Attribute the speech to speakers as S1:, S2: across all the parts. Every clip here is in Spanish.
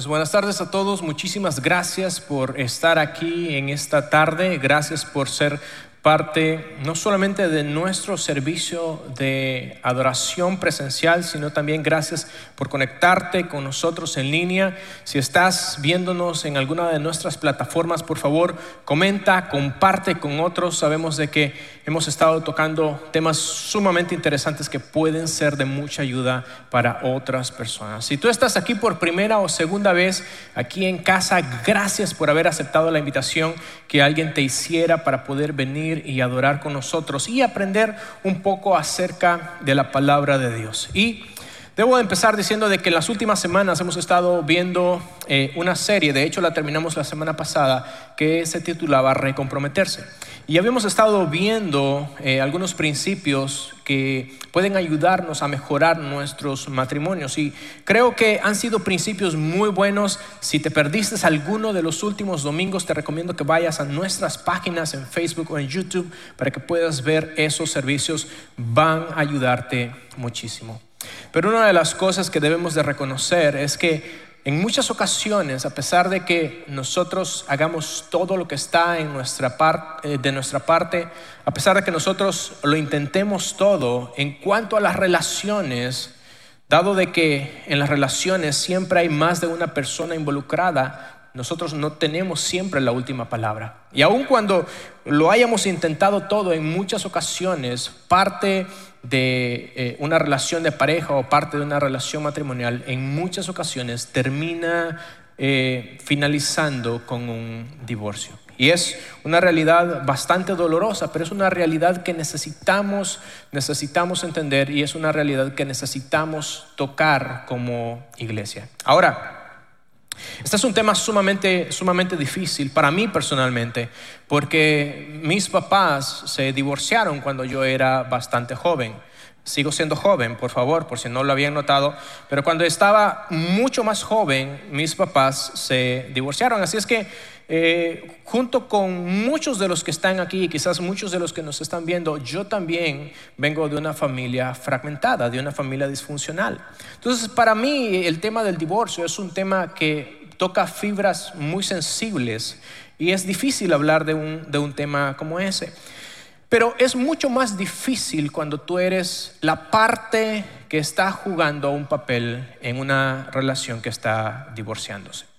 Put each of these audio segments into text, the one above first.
S1: Pues buenas tardes a todos, muchísimas gracias por estar aquí en esta tarde, gracias por ser parte no solamente de nuestro servicio de adoración presencial, sino también gracias por conectarte con nosotros en línea. Si estás viéndonos en alguna de nuestras plataformas, por favor, comenta, comparte con otros. Sabemos de que hemos estado tocando temas sumamente interesantes que pueden ser de mucha ayuda para otras personas. Si tú estás aquí por primera o segunda vez aquí en casa, gracias por haber aceptado la invitación que alguien te hiciera para poder venir y adorar con nosotros y aprender un poco acerca de la palabra de Dios. Y debo empezar diciendo de que en las últimas semanas hemos estado viendo eh, una serie, de hecho la terminamos la semana pasada, que se titulaba Recomprometerse. Y habíamos estado viendo eh, algunos principios que pueden ayudarnos a mejorar nuestros matrimonios. Y creo que han sido principios muy buenos. Si te perdiste alguno de los últimos domingos, te recomiendo que vayas a nuestras páginas en Facebook o en YouTube para que puedas ver esos servicios. Van a ayudarte muchísimo. Pero una de las cosas que debemos de reconocer es que en muchas ocasiones, a pesar de que nosotros hagamos todo lo que está en nuestra parte, eh, de nuestra parte, a pesar de que nosotros lo intentemos todo, en cuanto a las relaciones, dado de que en las relaciones siempre hay más de una persona involucrada, nosotros no tenemos siempre la última palabra. Y aun cuando lo hayamos intentado todo en muchas ocasiones, parte de eh, una relación de pareja o parte de una relación matrimonial, en muchas ocasiones termina eh, finalizando con un divorcio. Y es una realidad bastante dolorosa, pero es una realidad que necesitamos, necesitamos entender y es una realidad que necesitamos tocar como iglesia. Ahora, este es un tema sumamente, sumamente difícil para mí personalmente, porque mis papás se divorciaron cuando yo era bastante joven. Sigo siendo joven, por favor, por si no lo habían notado, pero cuando estaba mucho más joven, mis papás se divorciaron. Así es que eh, junto con muchos de los que están aquí, quizás muchos de los que nos están viendo, yo también vengo de una familia fragmentada, de una familia disfuncional. Entonces, para mí el tema del divorcio es un tema que toca fibras muy sensibles y es difícil hablar de un, de un tema como ese. Pero es mucho más difícil cuando tú eres la parte que está jugando un papel en una relación que está divorciándose.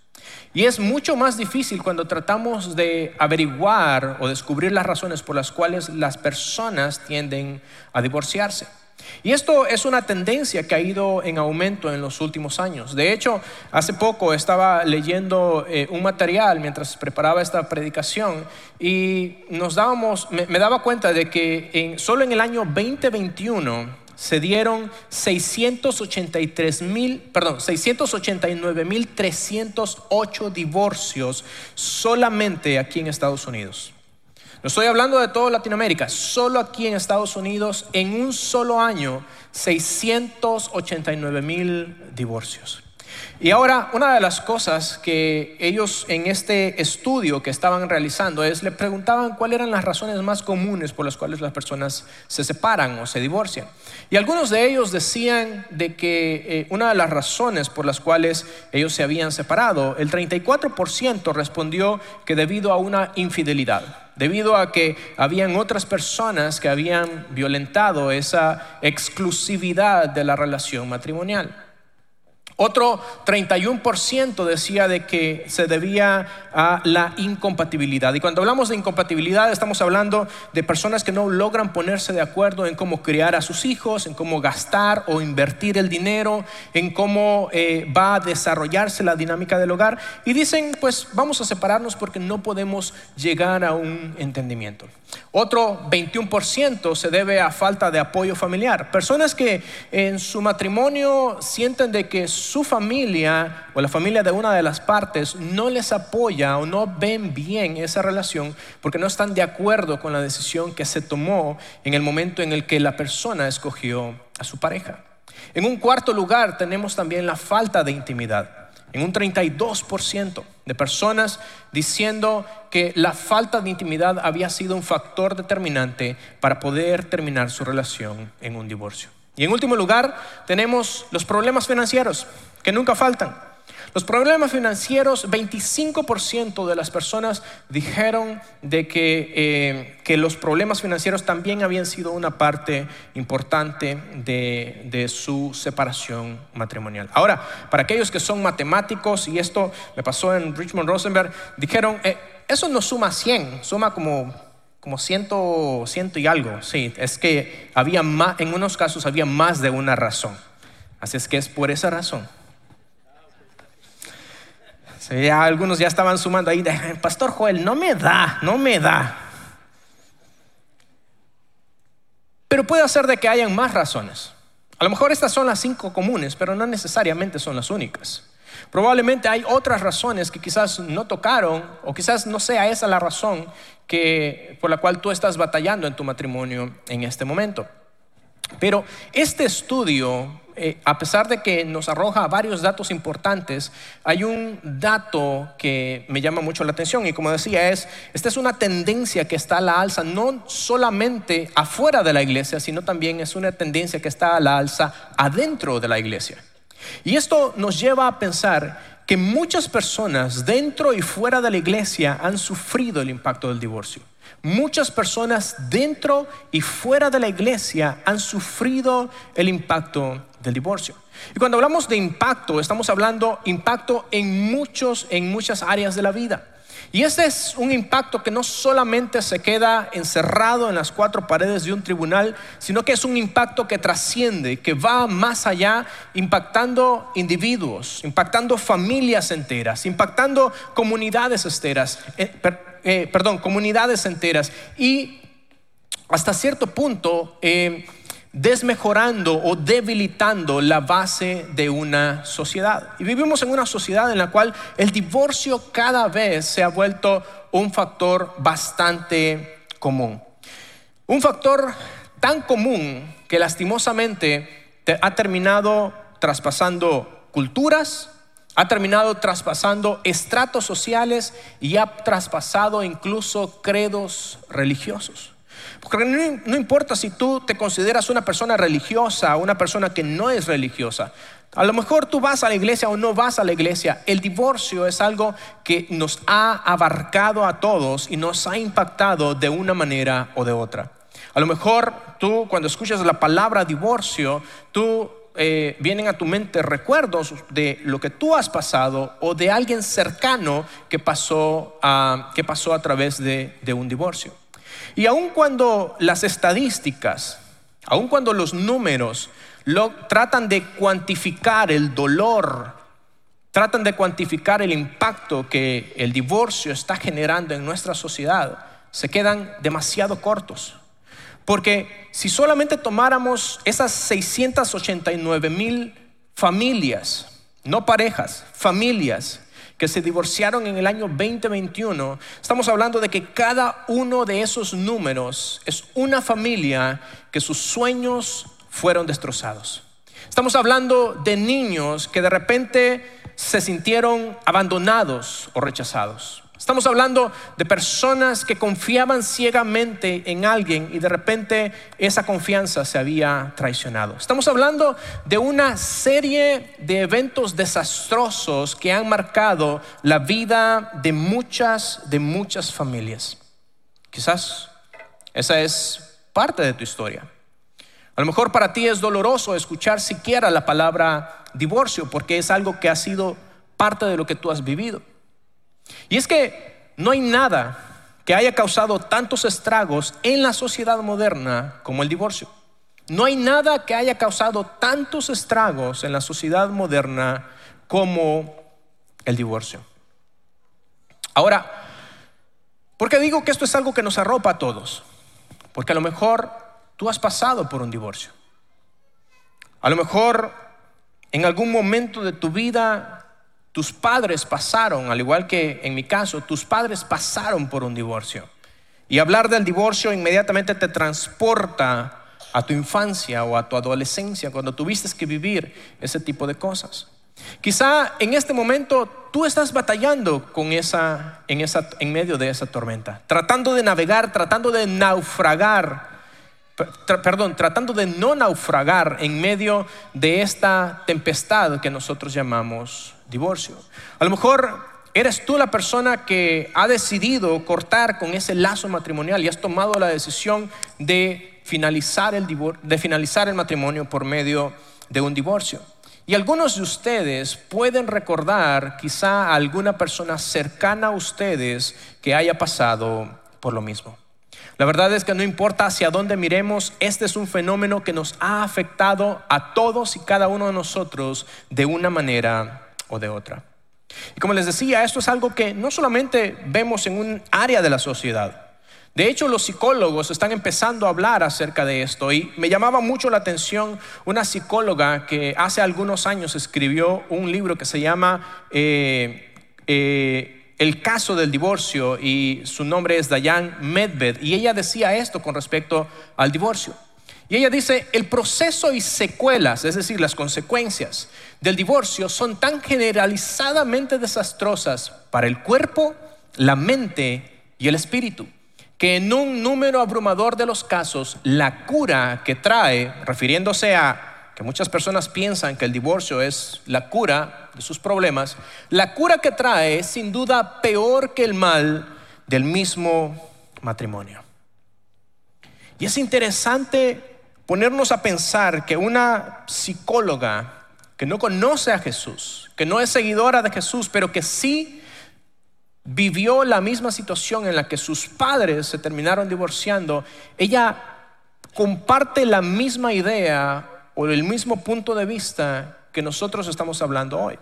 S1: Y es mucho más difícil cuando tratamos de averiguar o descubrir las razones por las cuales las personas tienden a divorciarse. Y esto es una tendencia que ha ido en aumento en los últimos años. De hecho, hace poco estaba leyendo eh, un material mientras preparaba esta predicación y nos dábamos, me, daba cuenta de que solo en el año 2021 se dieron 683 mil, perdón, 689 mil 308 divorcios solamente aquí en Estados Unidos. No estoy hablando de toda Latinoamérica, solo aquí en Estados Unidos, en un solo año, 689 mil divorcios. Y ahora, una de las cosas que ellos en este estudio que estaban realizando es, le preguntaban cuáles eran las razones más comunes por las cuales las personas se separan o se divorcian. Y algunos de ellos decían de que eh, una de las razones por las cuales ellos se habían separado, el 34% respondió que debido a una infidelidad debido a que habían otras personas que habían violentado esa exclusividad de la relación matrimonial. Otro 31% decía de que se debía a la incompatibilidad. Y cuando hablamos de incompatibilidad estamos hablando de personas que no logran ponerse de acuerdo en cómo criar a sus hijos, en cómo gastar o invertir el dinero, en cómo eh, va a desarrollarse la dinámica del hogar. Y dicen, pues vamos a separarnos porque no podemos llegar a un entendimiento. Otro 21% se debe a falta de apoyo familiar. Personas que en su matrimonio sienten de que su familia o la familia de una de las partes no les apoya o no ven bien esa relación porque no están de acuerdo con la decisión que se tomó en el momento en el que la persona escogió a su pareja. En un cuarto lugar tenemos también la falta de intimidad en un 32% de personas diciendo que la falta de intimidad había sido un factor determinante para poder terminar su relación en un divorcio. Y en último lugar, tenemos los problemas financieros, que nunca faltan. Los problemas financieros, 25% de las personas dijeron de que, eh, que, los problemas financieros también habían sido una parte importante de, de, su separación matrimonial. Ahora, para aquellos que son matemáticos, y esto me pasó en Richmond Rosenberg, dijeron, eh, eso no suma 100, suma como como ciento, ciento y algo, sí, es que había más, en unos casos había más de una razón. Así es que es por esa razón. Ya algunos ya estaban sumando ahí, Pastor Joel, no me da, no me da. Pero puede ser de que hayan más razones. A lo mejor estas son las cinco comunes, pero no necesariamente son las únicas. Probablemente hay otras razones que quizás no tocaron o quizás no sea esa la razón que, por la cual tú estás batallando en tu matrimonio en este momento. Pero este estudio, eh, a pesar de que nos arroja varios datos importantes, hay un dato que me llama mucho la atención y como decía es, esta es una tendencia que está a la alza no solamente afuera de la iglesia, sino también es una tendencia que está a la alza adentro de la iglesia. Y esto nos lleva a pensar que muchas personas dentro y fuera de la iglesia han sufrido el impacto del divorcio. Muchas personas dentro y fuera de la iglesia han sufrido el impacto del divorcio. Y cuando hablamos de impacto, estamos hablando impacto en muchos en muchas áreas de la vida. Y este es un impacto que no solamente se queda encerrado en las cuatro paredes de un tribunal, sino que es un impacto que trasciende, que va más allá, impactando individuos, impactando familias enteras, impactando comunidades enteras, eh, eh, perdón, comunidades enteras. Y hasta cierto punto... Eh, desmejorando o debilitando la base de una sociedad. Y vivimos en una sociedad en la cual el divorcio cada vez se ha vuelto un factor bastante común. Un factor tan común que lastimosamente ha terminado traspasando culturas, ha terminado traspasando estratos sociales y ha traspasado incluso credos religiosos. Porque no, importa si tú te consideras una persona religiosa o una persona que no es religiosa. A lo mejor tú vas a la iglesia o no vas a la iglesia. El divorcio es algo que nos ha abarcado a todos y nos ha impactado de una manera o de otra. A lo mejor tú cuando escuchas la palabra divorcio, tú eh, vienen a tu mente recuerdos de lo que tú has pasado o de alguien cercano que pasó a, que pasó a través de un divorcio. Y aun cuando las estadísticas, aun cuando los números lo, tratan de cuantificar el dolor, tratan de cuantificar el impacto que el divorcio está generando en nuestra sociedad, se quedan demasiado cortos. Porque si solamente tomáramos esas 689 mil familias, no parejas, familias, que se divorciaron en el año 2021, estamos hablando de que cada uno de esos números es una familia que sus sueños fueron destrozados. Estamos hablando de niños que de repente se sintieron abandonados o rechazados. Estamos hablando de personas que confiaban ciegamente en alguien y de repente esa confianza se había traicionado. Estamos hablando de una serie de eventos desastrosos que han marcado la vida de muchas, de muchas familias. Quizás esa es parte de tu historia. A lo mejor para ti es doloroso escuchar siquiera la palabra divorcio porque es algo que ha sido parte de lo que tú has vivido. Y es que no hay nada que haya causado tantos estragos en la sociedad moderna como el divorcio. No hay nada que haya causado tantos estragos en la sociedad moderna como el divorcio. Ahora, ¿por qué digo que esto es algo que nos arropa a todos? Porque a lo mejor tú has pasado por un divorcio. A lo mejor en algún momento de tu vida tus padres pasaron, al igual que en mi caso, tus padres pasaron por un divorcio. Y hablar del divorcio inmediatamente te transporta a tu infancia o a tu adolescencia, cuando tuviste que vivir ese tipo de cosas. Quizá en este momento tú estás batallando con esa, en, esa, en medio de esa tormenta, tratando de navegar, tratando de naufragar, perdón, tratando de no naufragar en medio de esta tempestad que nosotros llamamos divorcio. A lo mejor eres tú la persona que ha decidido cortar con ese lazo matrimonial y has tomado la decisión de finalizar el, de finalizar el matrimonio por medio de un divorcio. Y algunos de ustedes pueden recordar quizá a alguna persona cercana a ustedes que haya pasado por lo mismo. La verdad es que no importa hacia dónde miremos, este es un fenómeno que nos ha afectado a todos y cada uno de nosotros de una manera o de otra. Y como les decía, esto es algo que no solamente vemos en un área de la sociedad. De hecho, los psicólogos están empezando a hablar acerca de esto y me llamaba mucho la atención una psicóloga que hace algunos años escribió un libro que se llama eh, eh, El caso del divorcio y su nombre es Diane Medved y ella decía esto con respecto al divorcio. Y ella dice, el proceso y secuelas, es decir, las consecuencias del divorcio son tan generalizadamente desastrosas para el cuerpo, la mente y el espíritu, que en un número abrumador de los casos, la cura que trae, refiriéndose a que muchas personas piensan que el divorcio es la cura de sus problemas, la cura que trae es sin duda peor que el mal del mismo matrimonio. Y es interesante ponernos a pensar que una psicóloga que no conoce a Jesús, que no es seguidora de Jesús, pero que sí vivió la misma situación en la que sus padres se terminaron divorciando, ella comparte la misma idea o el mismo punto de vista que nosotros estamos hablando hoy,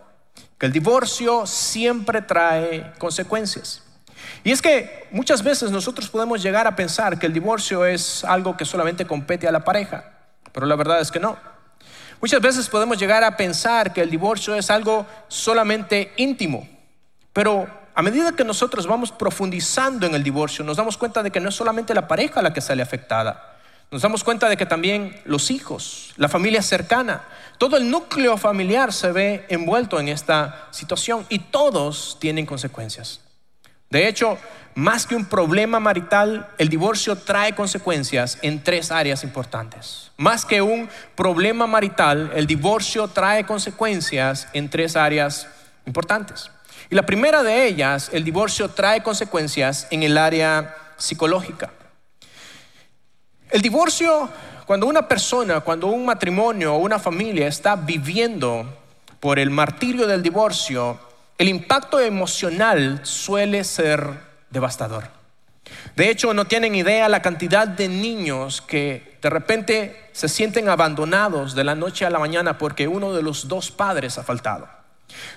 S1: que el divorcio siempre trae consecuencias. Y es que muchas veces nosotros podemos llegar a pensar que el divorcio es algo que solamente compete a la pareja, pero la verdad es que no. Muchas veces podemos llegar a pensar que el divorcio es algo solamente íntimo, pero a medida que nosotros vamos profundizando en el divorcio, nos damos cuenta de que no es solamente la pareja la que sale afectada, nos damos cuenta de que también los hijos, la familia cercana, todo el núcleo familiar se ve envuelto en esta situación y todos tienen consecuencias. De hecho, más que un problema marital, el divorcio trae consecuencias en tres áreas importantes. Más que un problema marital, el divorcio trae consecuencias en tres áreas importantes. Y la primera de ellas, el divorcio trae consecuencias en el área psicológica. El divorcio, cuando una persona, cuando un matrimonio o una familia está viviendo por el martirio del divorcio, el impacto emocional suele ser devastador. De hecho, no tienen idea la cantidad de niños que de repente se sienten abandonados de la noche a la mañana porque uno de los dos padres ha faltado.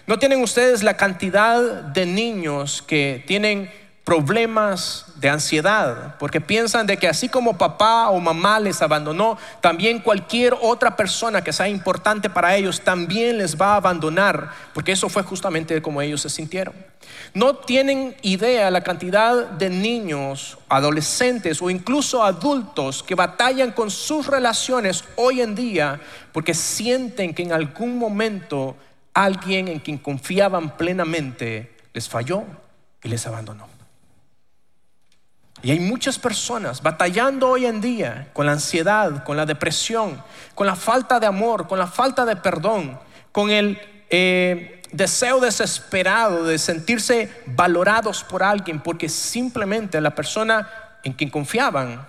S1: No tienen ustedes la cantidad de niños que tienen problemas de ansiedad, porque piensan de que así como papá o mamá les abandonó, también cualquier otra persona que sea importante para ellos también les va a abandonar, porque eso fue justamente como ellos se sintieron. No tienen idea la cantidad de niños, adolescentes o incluso adultos que batallan con sus relaciones hoy en día porque sienten que en algún momento alguien en quien confiaban plenamente les falló y les abandonó. Y hay muchas personas batallando hoy en día con la ansiedad, con la depresión, con la falta de amor, con la falta de perdón, con el eh, deseo desesperado de sentirse valorados por alguien, porque simplemente la persona en quien confiaban,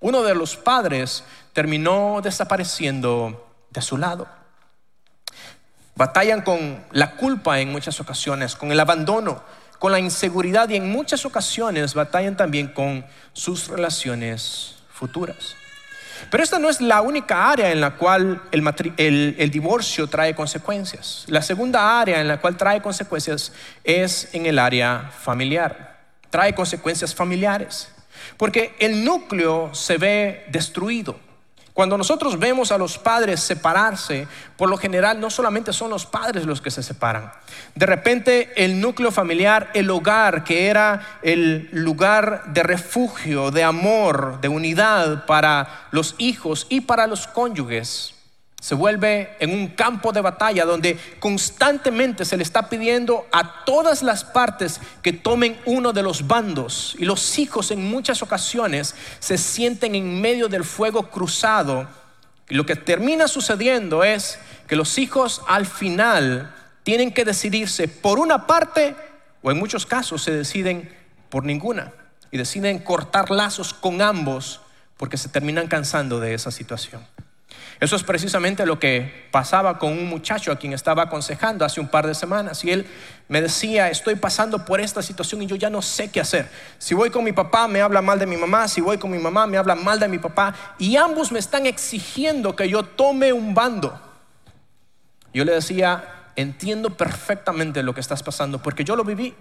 S1: uno de los padres, terminó desapareciendo de su lado. Batallan con la culpa en muchas ocasiones, con el abandono, con la inseguridad y en muchas ocasiones batallan también con sus relaciones futuras. Pero esta no es la única área en la cual el, el, divorcio trae consecuencias. La segunda área en la cual trae consecuencias es en el área familiar. Trae consecuencias familiares. Porque el núcleo se ve destruido. Cuando nosotros vemos a los padres separarse, por lo general no solamente son los padres los que se separan. De repente el núcleo familiar, el hogar, que era el lugar de refugio, de amor, de unidad para los hijos y para los cónyuges, se vuelve en un campo de batalla donde constantemente se le está pidiendo a todas las partes que tomen uno de los bandos y los hijos en muchas ocasiones se sienten en medio del fuego cruzado y lo que termina sucediendo es que los hijos al final tienen que decidirse por una parte o en muchos casos se deciden por ninguna y deciden cortar lazos con ambos porque se terminan cansando de esa situación. Eso es precisamente lo que pasaba con un muchacho a quien estaba aconsejando hace un par de semanas y él me decía, estoy pasando por esta situación y yo ya no sé qué hacer. Si voy con mi papá me habla mal de mi mamá, si voy con mi mamá me habla mal de mi papá y ambos me están exigiendo que yo tome un bando. Yo le decía, entiendo perfectamente lo que estás pasando porque yo lo viví.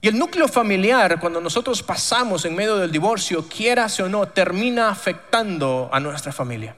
S1: Y el núcleo familiar, cuando nosotros pasamos en medio del divorcio, quieras o no, termina afectando a nuestra familia.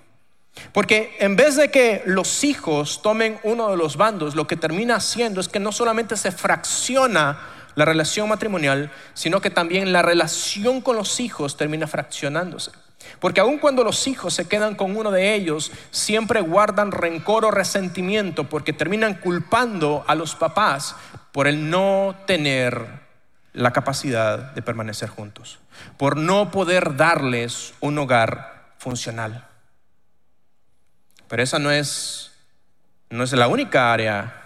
S1: Porque en vez de que los hijos tomen uno de los bandos, lo que termina haciendo es que no solamente se fracciona la relación matrimonial, sino que también la relación con los hijos termina fraccionándose. Porque aun cuando los hijos se quedan con uno de ellos, siempre guardan rencor o resentimiento porque terminan culpando a los papás por el no tener la capacidad de permanecer juntos, por no poder darles un hogar funcional. Pero esa no es, no es la única área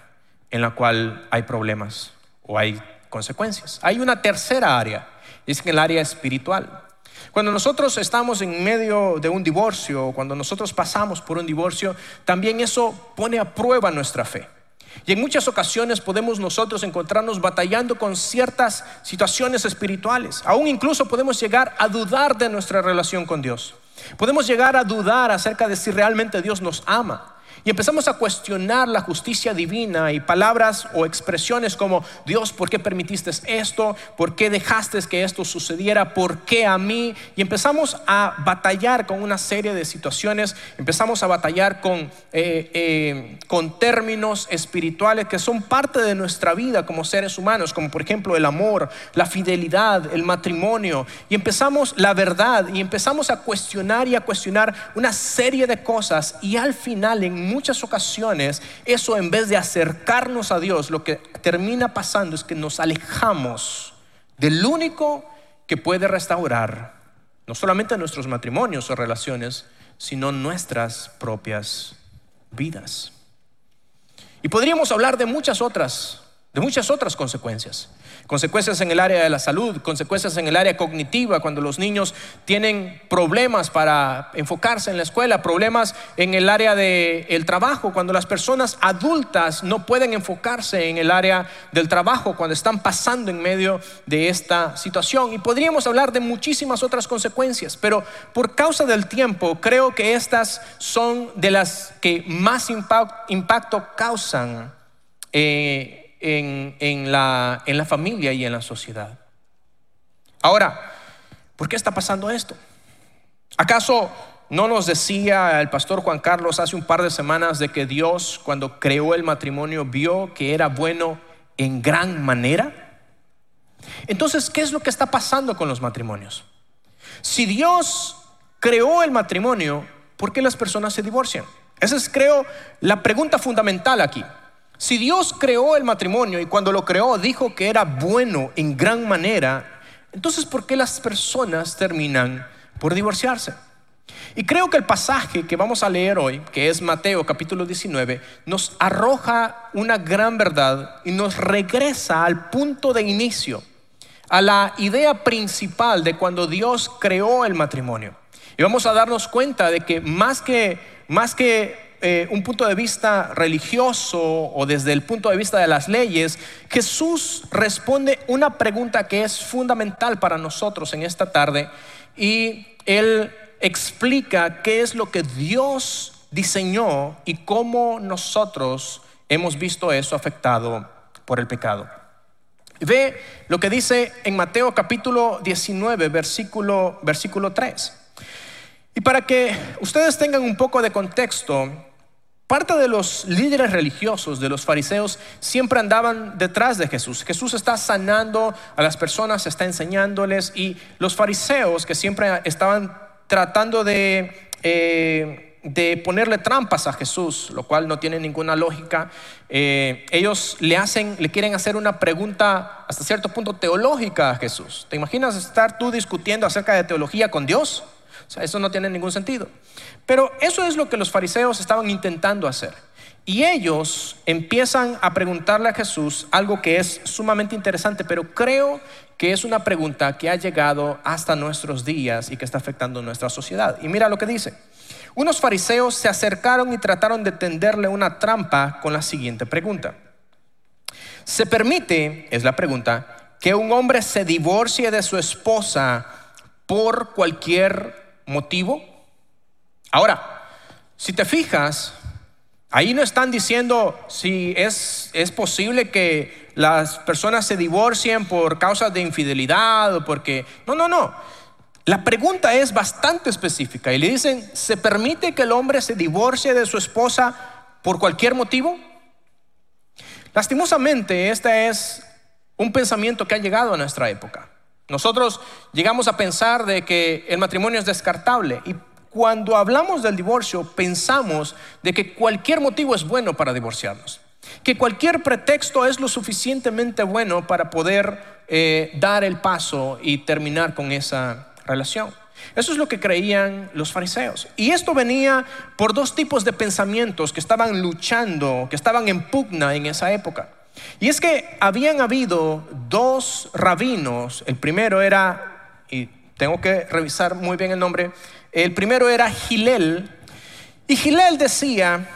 S1: en la cual hay problemas o hay consecuencias. Hay una tercera área, es el área espiritual. Cuando nosotros estamos en medio de un divorcio, cuando nosotros pasamos por un divorcio, también eso pone a prueba nuestra fe. Y en muchas ocasiones podemos nosotros encontrarnos batallando con ciertas situaciones espirituales. Aún incluso podemos llegar a dudar de nuestra relación con Dios. Podemos llegar a dudar acerca de si realmente Dios nos ama. Y empezamos a cuestionar la justicia divina y palabras o expresiones como, Dios, ¿por qué permitiste esto? ¿Por qué dejaste que esto sucediera? ¿Por qué a mí? Y empezamos a batallar con una serie de situaciones, empezamos a batallar con, eh, eh, con términos espirituales que son parte de nuestra vida como seres humanos, como por ejemplo el amor, la fidelidad, el matrimonio. Y empezamos la verdad y empezamos a cuestionar y a cuestionar una serie de cosas y al final en muchas ocasiones eso en vez de acercarnos a Dios, lo que termina pasando es que nos alejamos del único que puede restaurar no solamente nuestros matrimonios o relaciones, sino nuestras propias vidas. Y podríamos hablar de muchas otras, de muchas otras consecuencias consecuencias en el área de la salud, consecuencias en el área cognitiva, cuando los niños tienen problemas para enfocarse en la escuela, problemas en el área del trabajo, cuando las personas adultas no pueden enfocarse en el área del trabajo, cuando están pasando en medio de esta situación. Y podríamos hablar de muchísimas otras consecuencias, pero por causa del tiempo, creo que estas son de las que más impacto causan. Eh, en, la, en la familia y en la sociedad. Ahora, ¿por qué está pasando esto? ¿Acaso no nos decía el pastor Juan Carlos hace un par de semanas de que Dios cuando creó el matrimonio vio que era bueno en gran manera? Entonces, ¿qué es lo que está pasando con los matrimonios? Si Dios creó el matrimonio, ¿por qué las personas se divorcian? Esa es, creo, la pregunta fundamental aquí. Si Dios creó el matrimonio y cuando lo creó dijo que era bueno en gran manera, entonces ¿por qué las personas terminan por divorciarse? Y creo que el pasaje que vamos a leer hoy, que es Mateo capítulo 19, nos arroja una gran verdad y nos regresa al punto de inicio, a la idea principal de cuando Dios creó el matrimonio. Y vamos a darnos cuenta de que más que, más que eh, un punto de vista religioso o desde el punto de vista de las leyes, Jesús responde una pregunta que es fundamental para nosotros en esta tarde y él explica qué es lo que Dios diseñó y cómo nosotros hemos visto eso afectado por el pecado. Ve lo que dice en Mateo capítulo 19, versículo, versículo 3. Y para que ustedes tengan un poco de contexto, Parte de los líderes religiosos, de los fariseos, siempre andaban detrás de Jesús. Jesús está sanando a las personas, está enseñándoles y los fariseos que siempre estaban tratando de, eh, de ponerle trampas a Jesús, lo cual no tiene ninguna lógica, eh, ellos le hacen, le quieren hacer una pregunta hasta cierto punto teológica a Jesús. ¿Te imaginas estar tú discutiendo acerca de teología con Dios? O sea, eso no tiene ningún sentido. Pero eso es lo que los fariseos estaban intentando hacer. Y ellos empiezan a preguntarle a Jesús algo que es sumamente interesante, pero creo que es una pregunta que ha llegado hasta nuestros días y que está afectando nuestra sociedad. Y mira lo que dice. Unos fariseos se acercaron y trataron de tenderle una trampa con la siguiente pregunta. ¿Se permite, es la pregunta, que un hombre se divorcie de su esposa por cualquier motivo? Ahora, si te fijas, ahí no están diciendo si es, es posible que las personas se divorcien por causas de infidelidad o porque... No, no, no. La pregunta es bastante específica y le dicen, ¿se permite que el hombre se divorcie de su esposa por cualquier motivo? Lastimosamente, este es un pensamiento que ha llegado a nuestra época. Nosotros llegamos a pensar de que el matrimonio es descartable y cuando hablamos del divorcio pensamos de que cualquier motivo es bueno para divorciarnos, que cualquier pretexto es lo suficientemente bueno para poder eh, dar el paso y terminar con esa relación. Eso es lo que creían los fariseos. Y esto venía por dos tipos de pensamientos que estaban luchando, que estaban en pugna en esa época. Y es que habían habido dos rabinos. El primero era, y tengo que revisar muy bien el nombre, el primero era Gilel. Y Gilel decía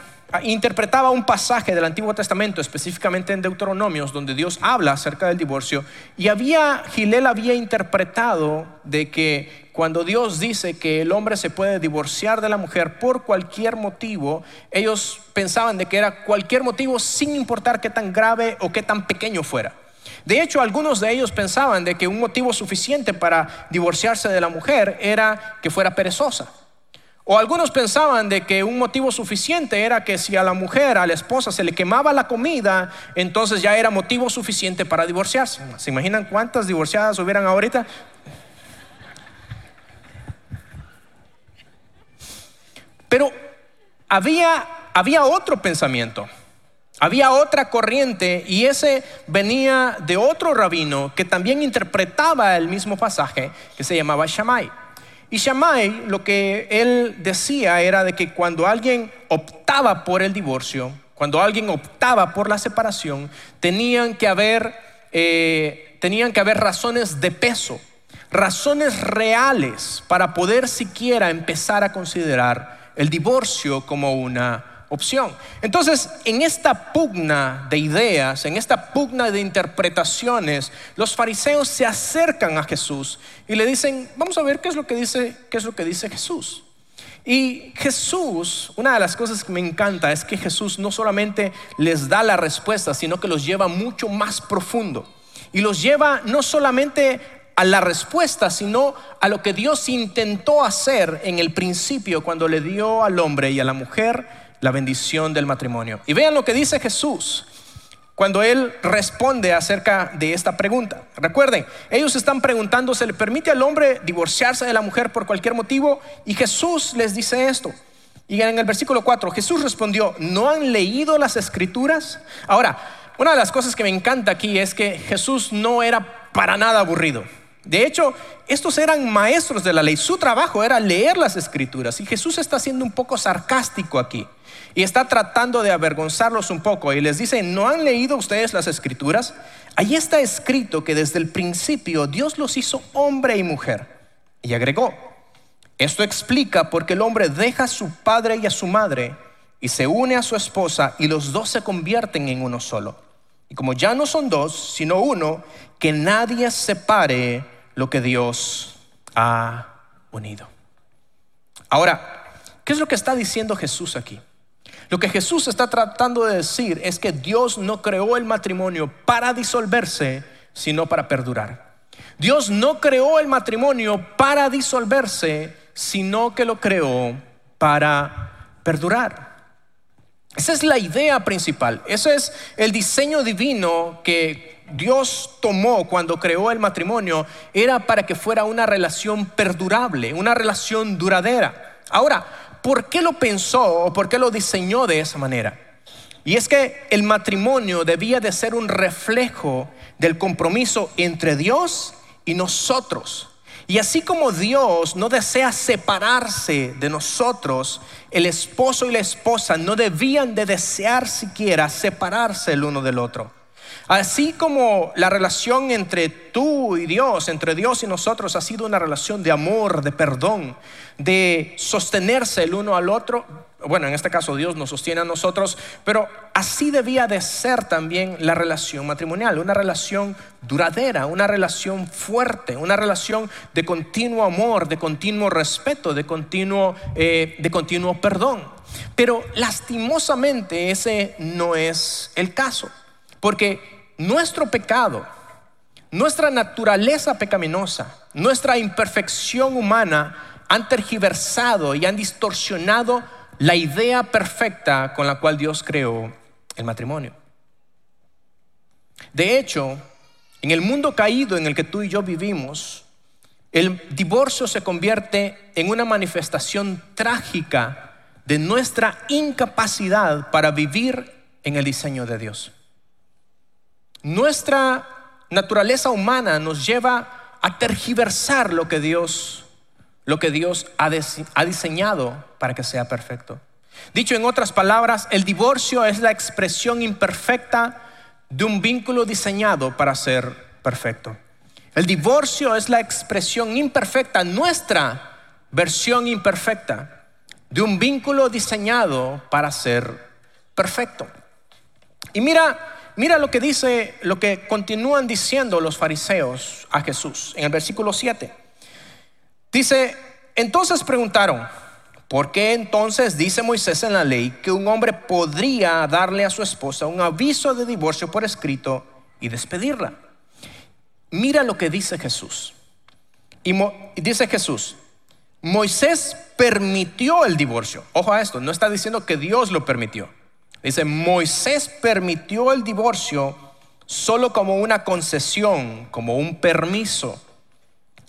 S1: interpretaba un pasaje del Antiguo Testamento, específicamente en Deuteronomios, donde Dios habla acerca del divorcio, y había, Gilel había interpretado de que cuando Dios dice que el hombre se puede divorciar de la mujer por cualquier motivo, ellos pensaban de que era cualquier motivo sin importar qué tan grave o qué tan pequeño fuera. De hecho, algunos de ellos pensaban de que un motivo suficiente para divorciarse de la mujer era que fuera perezosa. O algunos pensaban de que un motivo suficiente era que si a la mujer, a la esposa, se le quemaba la comida, entonces ya era motivo suficiente para divorciarse. ¿Se imaginan cuántas divorciadas hubieran ahorita? Pero había, había otro pensamiento, había otra corriente y ese venía de otro rabino que también interpretaba el mismo pasaje que se llamaba Shammai. Y Shammai lo que él decía era de que cuando alguien optaba por el divorcio, cuando alguien optaba por la separación, tenían que haber, eh, tenían que haber razones de peso, razones reales para poder siquiera empezar a considerar el divorcio como una opción. Entonces, en esta pugna de ideas, en esta pugna de interpretaciones, los fariseos se acercan a Jesús y le dicen, vamos a ver qué es lo que dice, qué es lo que dice Jesús. Y Jesús, una de las cosas que me encanta es que Jesús no solamente les da la respuesta, sino que los lleva mucho más profundo. Y los lleva no solamente a la respuesta, sino a lo que Dios intentó hacer en el principio cuando le dio al hombre y a la mujer la bendición del matrimonio. Y vean lo que dice Jesús cuando él responde acerca de esta pregunta. Recuerden, ellos están preguntando, ¿se le permite al hombre divorciarse de la mujer por cualquier motivo? Y Jesús les dice esto. Y en el versículo 4, Jesús respondió, ¿no han leído las escrituras? Ahora, una de las cosas que me encanta aquí es que Jesús no era para nada aburrido. De hecho, estos eran maestros de la ley. Su trabajo era leer las escrituras. Y Jesús está siendo un poco sarcástico aquí y está tratando de avergonzarlos un poco y les dice, ¿no han leído ustedes las escrituras? Ahí está escrito que desde el principio Dios los hizo hombre y mujer. Y agregó, esto explica por qué el hombre deja a su padre y a su madre y se une a su esposa y los dos se convierten en uno solo. Y como ya no son dos, sino uno, que nadie separe lo que Dios ha unido. Ahora, ¿qué es lo que está diciendo Jesús aquí? Lo que Jesús está tratando de decir es que Dios no creó el matrimonio para disolverse, sino para perdurar. Dios no creó el matrimonio para disolverse, sino que lo creó para perdurar. Esa es la idea principal, ese es el diseño divino que Dios tomó cuando creó el matrimonio, era para que fuera una relación perdurable, una relación duradera. Ahora, ¿por qué lo pensó o por qué lo diseñó de esa manera? Y es que el matrimonio debía de ser un reflejo del compromiso entre Dios y nosotros. Y así como Dios no desea separarse de nosotros, el esposo y la esposa no debían de desear siquiera separarse el uno del otro. Así como la relación entre tú y Dios, entre Dios y nosotros, ha sido una relación de amor, de perdón, de sostenerse el uno al otro, bueno, en este caso Dios nos sostiene a nosotros, pero así debía de ser también la relación matrimonial, una relación duradera, una relación fuerte, una relación de continuo amor, de continuo respeto, de continuo, eh, de continuo perdón. Pero lastimosamente ese no es el caso, porque nuestro pecado, nuestra naturaleza pecaminosa, nuestra imperfección humana han tergiversado y han distorsionado la idea perfecta con la cual Dios creó el matrimonio. De hecho, en el mundo caído en el que tú y yo vivimos, el divorcio se convierte en una manifestación trágica de nuestra incapacidad para vivir en el diseño de Dios. Nuestra naturaleza humana nos lleva a tergiversar lo que Dios lo que Dios ha, diseñado para que sea perfecto. Dicho en otras palabras, el divorcio es la expresión imperfecta de un vínculo diseñado para ser perfecto. El divorcio es la expresión imperfecta, nuestra versión imperfecta de un vínculo diseñado para ser perfecto. Y mira, mira lo que dice, lo que continúan diciendo los fariseos a Jesús en el versículo 7. Dice, entonces preguntaron, ¿por qué entonces dice Moisés en la ley que un hombre podría darle a su esposa un aviso de divorcio por escrito y despedirla? Mira lo que dice Jesús. Y, dice Jesús, Moisés permitió el divorcio. Ojo a esto, no está diciendo que Dios lo permitió. Dice, Moisés permitió el divorcio solo como una concesión, como un permiso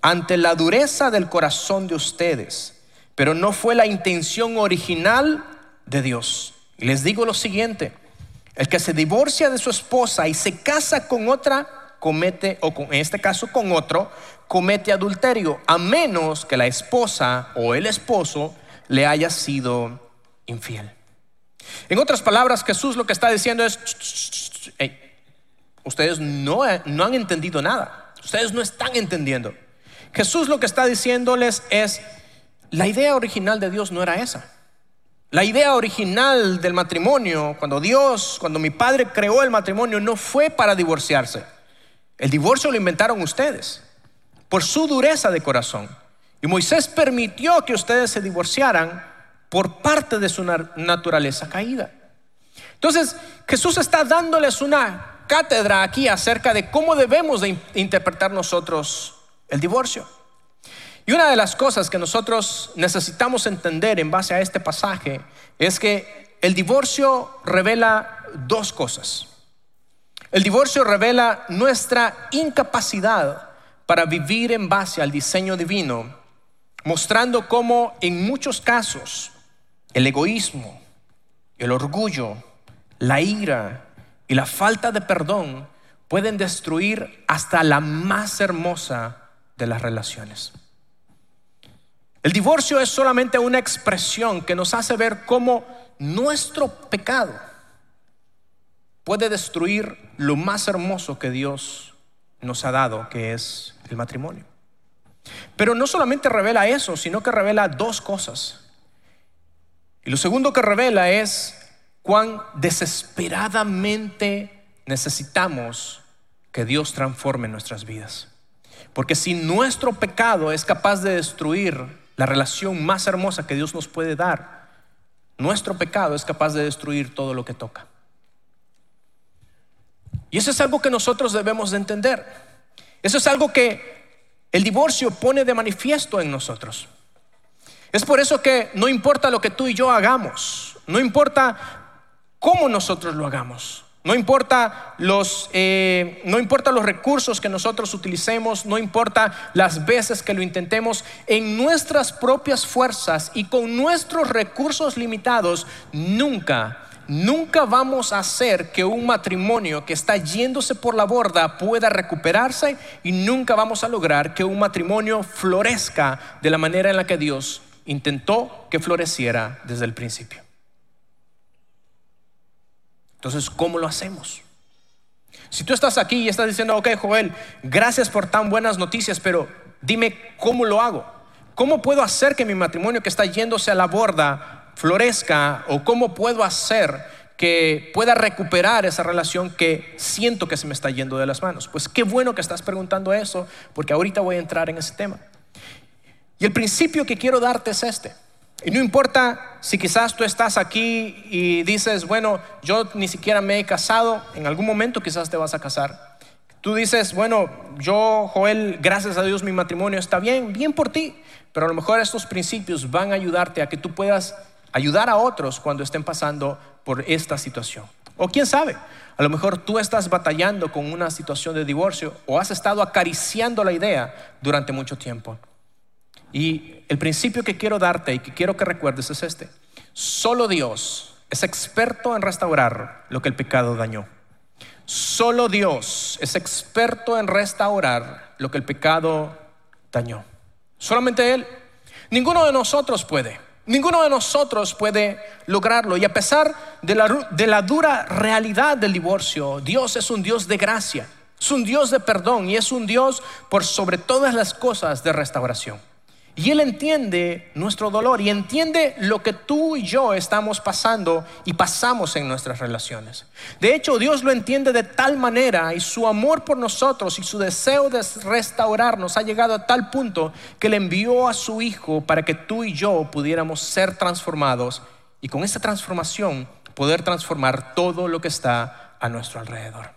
S1: ante la dureza del corazón de ustedes, pero no fue la intención original de Dios. Y les digo lo siguiente, el que se divorcia de su esposa y se casa con otra, comete, o en este caso con otro, comete adulterio, a menos que la esposa o el esposo le haya sido infiel. En otras palabras, Jesús lo que está diciendo es, ustedes no, no han entendido nada, ustedes no están entendiendo. Jesús lo que está diciéndoles es, la idea original de Dios no era esa. La idea original del matrimonio, cuando Dios, cuando mi padre creó el matrimonio, no fue para divorciarse. El divorcio lo inventaron ustedes, por su dureza de corazón. Y Moisés permitió que ustedes se divorciaran por parte de su naturaleza caída. Entonces, Jesús está dándoles una cátedra aquí acerca de cómo debemos de interpretar nosotros el divorcio. Y una de las cosas que nosotros necesitamos entender en base a este pasaje es que el divorcio revela dos cosas. El divorcio revela nuestra incapacidad para vivir en base al diseño divino, mostrando cómo en muchos casos el egoísmo, el orgullo, la ira y la falta de perdón pueden destruir hasta la más hermosa de las relaciones. El divorcio es solamente una expresión que nos hace ver cómo nuestro pecado puede destruir lo más hermoso que Dios nos ha dado, que es el matrimonio. Pero no solamente revela eso, sino que revela dos cosas. Y lo segundo que revela es cuán desesperadamente necesitamos que Dios transforme nuestras vidas. Porque si nuestro pecado es capaz de destruir la relación más hermosa que Dios nos puede dar, nuestro pecado es capaz de destruir todo lo que toca. Y eso es algo que nosotros debemos de entender. Eso es algo que el divorcio pone de manifiesto en nosotros. Es por eso que no importa lo que tú y yo hagamos, no importa cómo nosotros lo hagamos, no importa los, eh, no importa los recursos que nosotros utilicemos, no importa las veces que lo intentemos, en nuestras propias fuerzas y con nuestros recursos limitados, nunca, nunca vamos a hacer que un matrimonio que está yéndose por la borda pueda recuperarse y nunca vamos a lograr que un matrimonio florezca de la manera en la que Dios intentó que floreciera desde el principio. Entonces, ¿cómo lo hacemos? Si tú estás aquí y estás diciendo, ok, Joel, gracias por tan buenas noticias, pero dime cómo lo hago. ¿Cómo puedo hacer que mi matrimonio que está yéndose a la borda florezca? ¿O cómo puedo hacer que pueda recuperar esa relación que siento que se me está yendo de las manos? Pues qué bueno que estás preguntando eso, porque ahorita voy a entrar en ese tema. Y el principio que quiero darte es este. Y no importa si quizás tú estás aquí y dices, bueno, yo ni siquiera me he casado, en algún momento quizás te vas a casar. Tú dices, bueno, yo, Joel, gracias a Dios mi matrimonio está bien, bien por ti, pero a lo mejor estos principios van a ayudarte a que tú puedas ayudar a otros cuando estén pasando por esta situación. O quién sabe, a lo mejor tú estás batallando con una situación de divorcio o has estado acariciando la idea durante mucho tiempo. Y el principio que quiero darte y que quiero que recuerdes es este. Solo Dios es experto en restaurar lo que el pecado dañó. Solo Dios es experto en restaurar lo que el pecado dañó. Solamente Él. Ninguno de nosotros puede. Ninguno de nosotros puede lograrlo. Y a pesar de la, de la dura realidad del divorcio, Dios es un Dios de gracia. Es un Dios de perdón y es un Dios por sobre todas las cosas de restauración. Y Él entiende nuestro dolor y entiende lo que tú y yo estamos pasando y pasamos en nuestras relaciones. De hecho, Dios lo entiende de tal manera y su amor por nosotros y su deseo de restaurarnos ha llegado a tal punto que le envió a su Hijo para que tú y yo pudiéramos ser transformados y con esa transformación poder transformar todo lo que está a nuestro alrededor.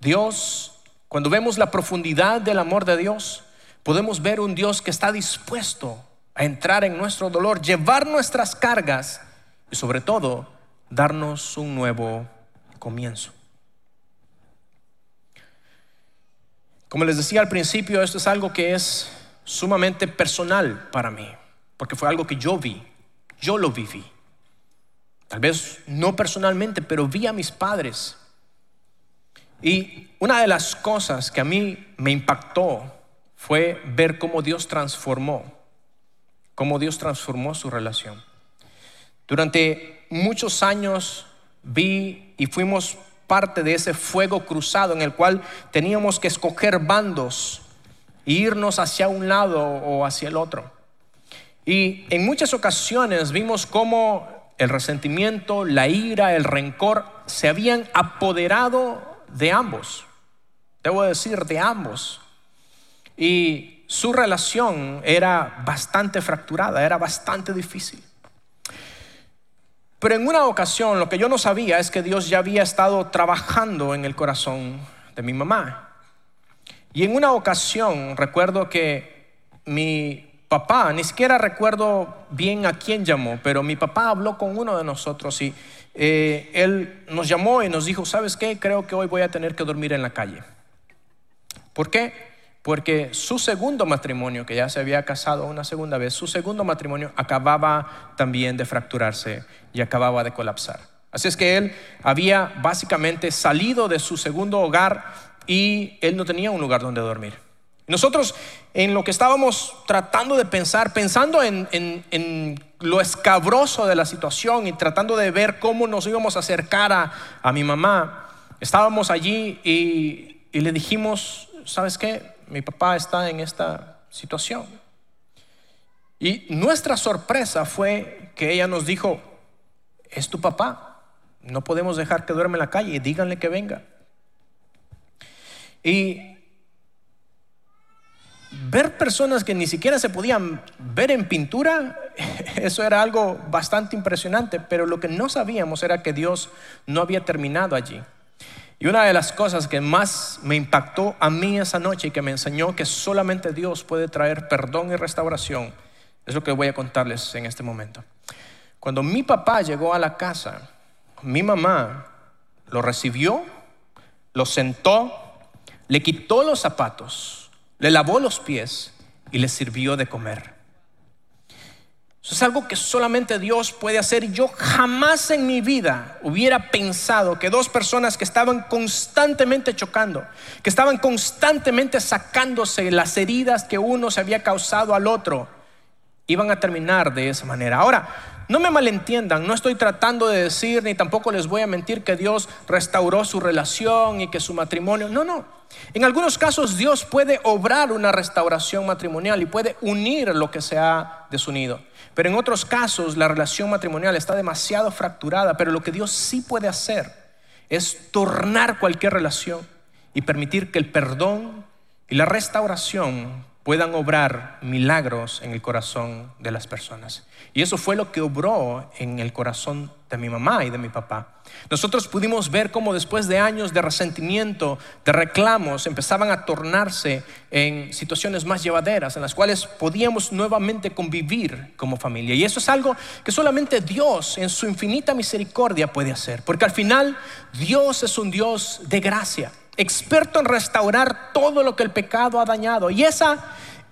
S1: Dios, cuando vemos la profundidad del amor de Dios, podemos ver un Dios que está dispuesto a entrar en nuestro dolor, llevar nuestras cargas y sobre todo darnos un nuevo comienzo. Como les decía al principio, esto es algo que es sumamente personal para mí, porque fue algo que yo vi, yo lo viví. Tal vez no personalmente, pero vi a mis padres. Y una de las cosas que a mí me impactó fue ver cómo Dios transformó, cómo Dios transformó su relación. Durante muchos años vi y fuimos parte de ese fuego cruzado en el cual teníamos que escoger bandos e irnos hacia un lado o hacia el otro. Y en muchas ocasiones vimos cómo el resentimiento, la ira, el rencor se habían apoderado de ambos. Debo decir, de ambos. Y su relación era bastante fracturada, era bastante difícil. Pero en una ocasión lo que yo no sabía es que Dios ya había estado trabajando en el corazón de mi mamá. Y en una ocasión recuerdo que mi papá, ni siquiera recuerdo bien a quién llamó, pero mi papá habló con uno de nosotros y eh, él nos llamó y nos dijo, ¿sabes qué? Creo que hoy voy a tener que dormir en la calle. ¿Por qué? Porque su segundo matrimonio, que ya se había casado una segunda vez, su segundo matrimonio acababa también de fracturarse y acababa de colapsar. Así es que él había básicamente salido de su segundo hogar y él no tenía un lugar donde dormir. Nosotros en lo que estábamos tratando de pensar, pensando en, lo escabroso de la situación y tratando de ver cómo nos íbamos a acercar a, mi mamá, estábamos allí y, y le dijimos, ¿sabes qué? Mi papá está en esta situación. Y nuestra sorpresa fue que ella nos dijo, es tu papá, no podemos dejar que duerme en la calle, díganle que venga. Y ver personas que ni siquiera se podían ver en pintura, eso era algo bastante impresionante, pero lo que no sabíamos era que Dios no había terminado allí. Y una de las cosas que más me impactó a mí esa noche y que me enseñó que solamente Dios puede traer perdón y restauración es lo que voy a contarles en este momento. Cuando mi papá llegó a la casa, mi mamá lo recibió, lo sentó, le quitó los zapatos, le lavó los pies y le sirvió de comer. Eso es algo que solamente Dios puede hacer. Yo jamás en mi vida hubiera pensado que dos personas que estaban constantemente chocando, que estaban constantemente sacándose las heridas que uno se había causado al otro, iban a terminar de esa manera. Ahora, no me malentiendan, no estoy tratando de decir ni tampoco les voy a mentir que Dios restauró su relación y que su matrimonio. No, no. En algunos casos Dios puede obrar una restauración matrimonial y puede unir lo que se ha desunido. Pero en otros casos la relación matrimonial está demasiado fracturada, pero lo que Dios sí puede hacer es tornar cualquier relación y permitir que el perdón y la restauración puedan obrar milagros en el corazón de las personas. Y eso fue lo que obró en el corazón de mi mamá y de mi papá. Nosotros pudimos ver cómo después de años de resentimiento, de reclamos, empezaban a tornarse en situaciones más llevaderas, en las cuales podíamos nuevamente convivir como familia. Y eso es algo que solamente Dios en su infinita misericordia puede hacer, porque al final Dios es un Dios de gracia, experto en restaurar todo lo que el pecado ha dañado. Y esa,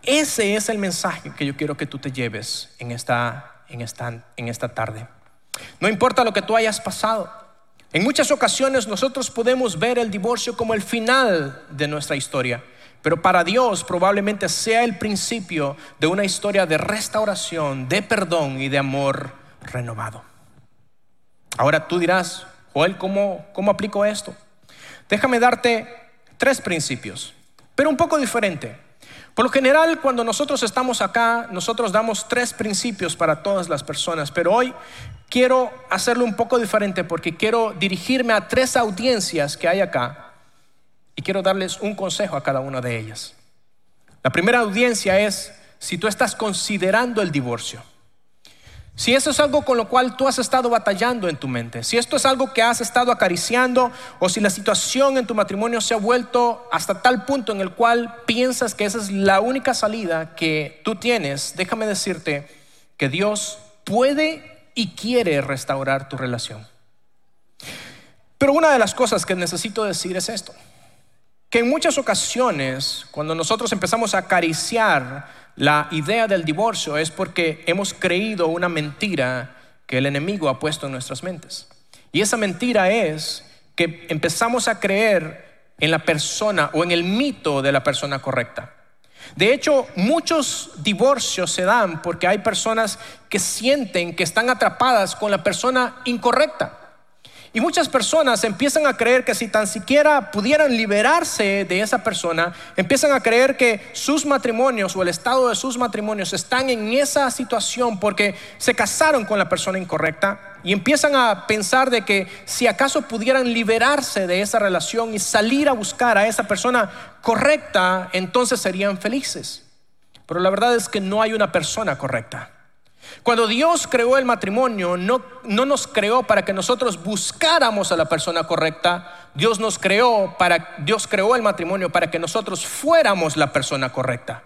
S1: ese es el mensaje que yo quiero que tú te lleves en esta en esta, en esta tarde. No importa lo que tú hayas pasado. En muchas ocasiones nosotros podemos ver el divorcio como el final de nuestra historia, pero para Dios probablemente sea el principio de una historia de restauración, de perdón y de amor renovado. Ahora tú dirás, Joel, ¿cómo, cómo aplico esto? Déjame darte tres principios, pero un poco diferente. Por lo general, cuando nosotros estamos acá, nosotros damos tres principios para todas las personas, pero hoy quiero hacerlo un poco diferente porque quiero dirigirme a tres audiencias que hay acá y quiero darles un consejo a cada una de ellas. La primera audiencia es si tú estás considerando el divorcio. Si eso es algo con lo cual tú has estado batallando en tu mente, si esto es algo que has estado acariciando o si la situación en tu matrimonio se ha vuelto hasta tal punto en el cual piensas que esa es la única salida que tú tienes, déjame decirte que Dios puede y quiere restaurar tu relación. Pero una de las cosas que necesito decir es esto, que en muchas ocasiones cuando nosotros empezamos a acariciar la idea del divorcio es porque hemos creído una mentira que el enemigo ha puesto en nuestras mentes. Y esa mentira es que empezamos a creer en la persona o en el mito de la persona correcta. De hecho, muchos divorcios se dan porque hay personas que sienten que están atrapadas con la persona incorrecta. Y muchas personas empiezan a creer que si tan siquiera pudieran liberarse de esa persona, empiezan a creer que sus matrimonios o el estado de sus matrimonios están en esa situación porque se casaron con la persona incorrecta y empiezan a pensar de que si acaso pudieran liberarse de esa relación y salir a buscar a esa persona correcta, entonces serían felices. Pero la verdad es que no hay una persona correcta. Cuando Dios creó el matrimonio, no, nos creó para que nosotros buscáramos a la persona correcta. Dios nos creó para, Dios creó el matrimonio para que nosotros fuéramos la persona correcta.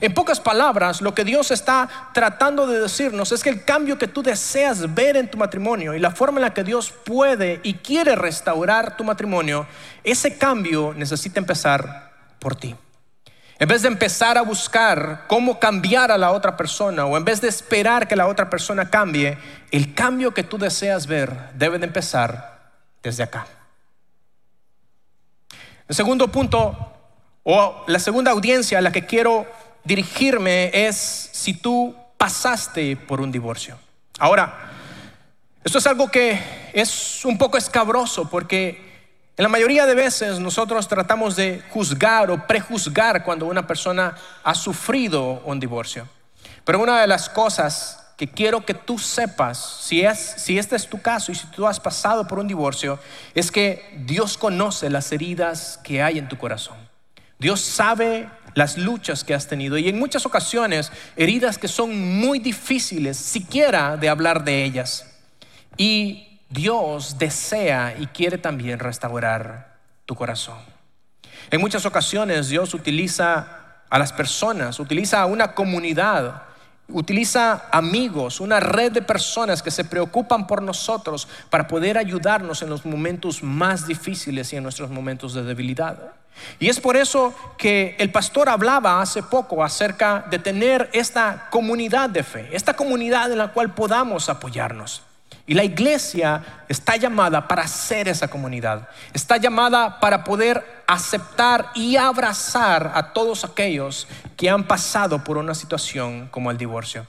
S1: En pocas palabras, lo que Dios está tratando de decirnos es que el cambio que tú deseas ver en tu matrimonio y la forma en la que Dios puede y quiere restaurar tu matrimonio, ese cambio necesita empezar por ti. En vez de empezar a buscar cómo cambiar a la otra persona o en vez de esperar que la otra persona cambie, el cambio que tú deseas ver debe de empezar desde acá. El segundo punto o la segunda audiencia a la que quiero dirigirme es si tú pasaste por un divorcio. Ahora, esto es algo que es un poco escabroso porque en la mayoría de veces nosotros tratamos de juzgar o prejuzgar cuando una persona ha sufrido un divorcio. Pero una de las cosas que quiero que tú sepas, si, es, si este es tu caso y si tú has pasado por un divorcio, es que Dios conoce las heridas que hay en tu corazón. Dios sabe las luchas que has tenido y en muchas ocasiones heridas que son muy difíciles siquiera de hablar de ellas. Y Dios desea y quiere también restaurar tu corazón. En muchas ocasiones Dios utiliza a las personas, utiliza a una comunidad, utiliza amigos, una red de personas que se preocupan por nosotros para poder ayudarnos en los momentos más difíciles y en nuestros momentos de debilidad. Y es por eso que el pastor hablaba hace poco acerca de tener esta comunidad de fe, esta comunidad en la cual podamos apoyarnos. Y la iglesia está llamada para ser esa comunidad. Está llamada para poder aceptar y abrazar a todos aquellos que han pasado por una situación como el divorcio.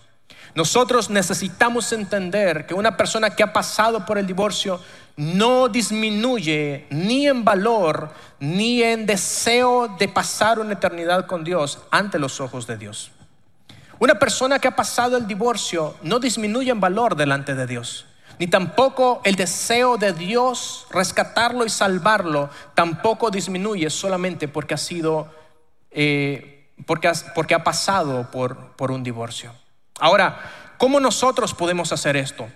S1: Nosotros necesitamos entender que una persona que ha pasado por el divorcio no disminuye ni en valor ni en deseo de pasar una eternidad con Dios ante los ojos de Dios. Una persona que ha pasado el divorcio no disminuye en valor delante de Dios ni tampoco el deseo de Dios rescatarlo y salvarlo, tampoco disminuye solamente porque ha sido, eh, porque, porque ha pasado por, por un divorcio. Ahora, ¿cómo nosotros podemos hacer esto?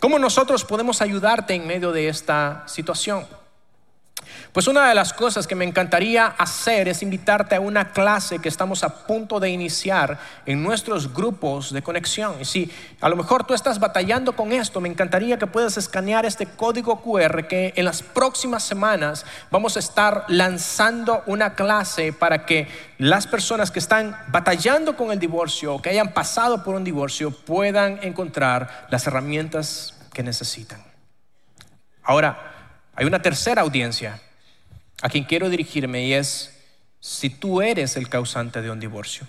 S1: ¿Cómo nosotros podemos ayudarte en medio de esta situación? Pues una de las cosas que me encantaría hacer es invitarte a una clase que estamos a punto de iniciar en nuestros grupos de conexión. Y si a lo mejor tú estás batallando con esto, me encantaría que puedas escanear este código QR que en las próximas semanas vamos a estar lanzando una clase para que las personas que están batallando con el divorcio o que hayan pasado por un divorcio puedan encontrar las herramientas que necesitan. Ahora, hay una tercera audiencia a quien quiero dirigirme y es si tú eres el causante de un divorcio.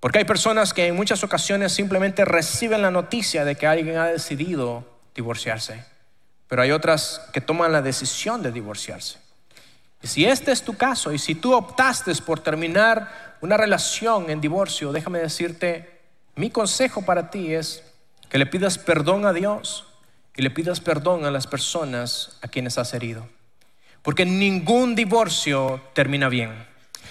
S1: Porque hay personas que en muchas ocasiones simplemente reciben la noticia de que alguien ha decidido divorciarse, pero hay otras que toman la decisión de divorciarse. Y si este es tu caso y si tú optaste por terminar una relación en divorcio, déjame decirte, mi consejo para ti es que le pidas perdón a Dios y le pidas perdón a las personas a quienes has herido. Porque ningún divorcio termina bien.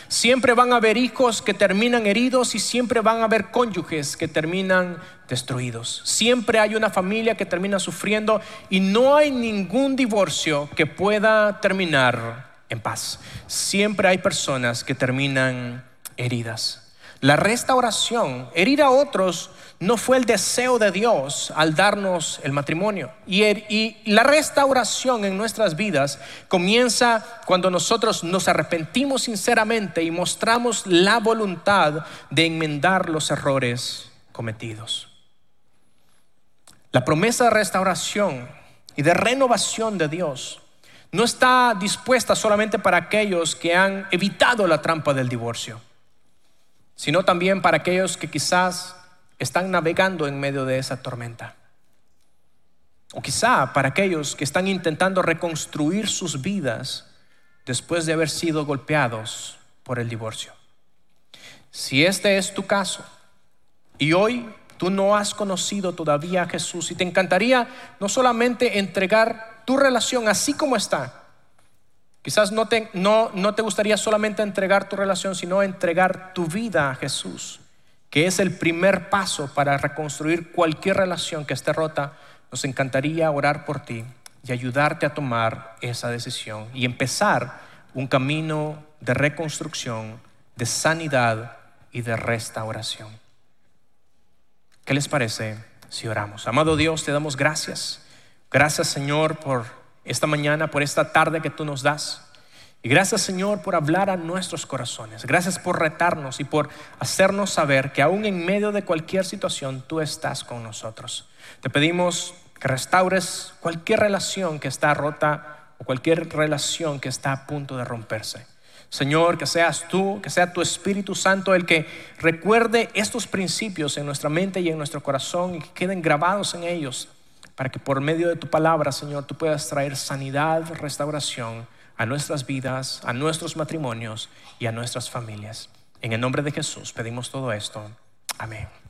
S1: Siempre van a haber hijos que terminan heridos y siempre van a haber cónyuges que terminan destruidos. Siempre hay una familia que termina sufriendo y no hay ningún divorcio que pueda terminar en paz. Siempre hay personas que terminan heridas. La restauración, herir a otros, no fue el deseo de Dios al darnos el matrimonio. Y, la restauración en nuestras vidas comienza cuando nosotros nos arrepentimos sinceramente y mostramos la voluntad de enmendar los errores cometidos. La promesa de restauración y de renovación de Dios no está dispuesta solamente para aquellos que han evitado la trampa del divorcio sino también para aquellos que quizás están navegando en medio de esa tormenta. O quizá para aquellos que están intentando reconstruir sus vidas después de haber sido golpeados por el divorcio. Si este es tu caso y hoy tú no has conocido todavía a Jesús y te encantaría no solamente entregar tu relación así como está, Quizás no te, no, no te gustaría solamente entregar tu relación, sino entregar tu vida a Jesús, que es el primer paso para reconstruir cualquier relación que esté rota. Nos encantaría orar por ti y ayudarte a tomar esa decisión y empezar un camino de reconstrucción, de sanidad y de restauración. ¿Qué les parece si oramos? Amado Dios, te damos gracias. Gracias Señor por esta mañana, por esta tarde que tú nos das. Y gracias Señor por hablar a nuestros corazones. Gracias por retarnos y por hacernos saber que aún en medio de cualquier situación tú estás con nosotros. Te pedimos que restaures cualquier relación que está rota o cualquier relación que está a punto de romperse. Señor, que seas tú, que sea tu Espíritu Santo el que recuerde estos principios en nuestra mente y en nuestro corazón y que queden grabados en ellos para que por medio de tu palabra, Señor, tú puedas traer sanidad, restauración a nuestras vidas, a nuestros matrimonios y a nuestras familias. En el nombre de Jesús pedimos todo esto. Amén.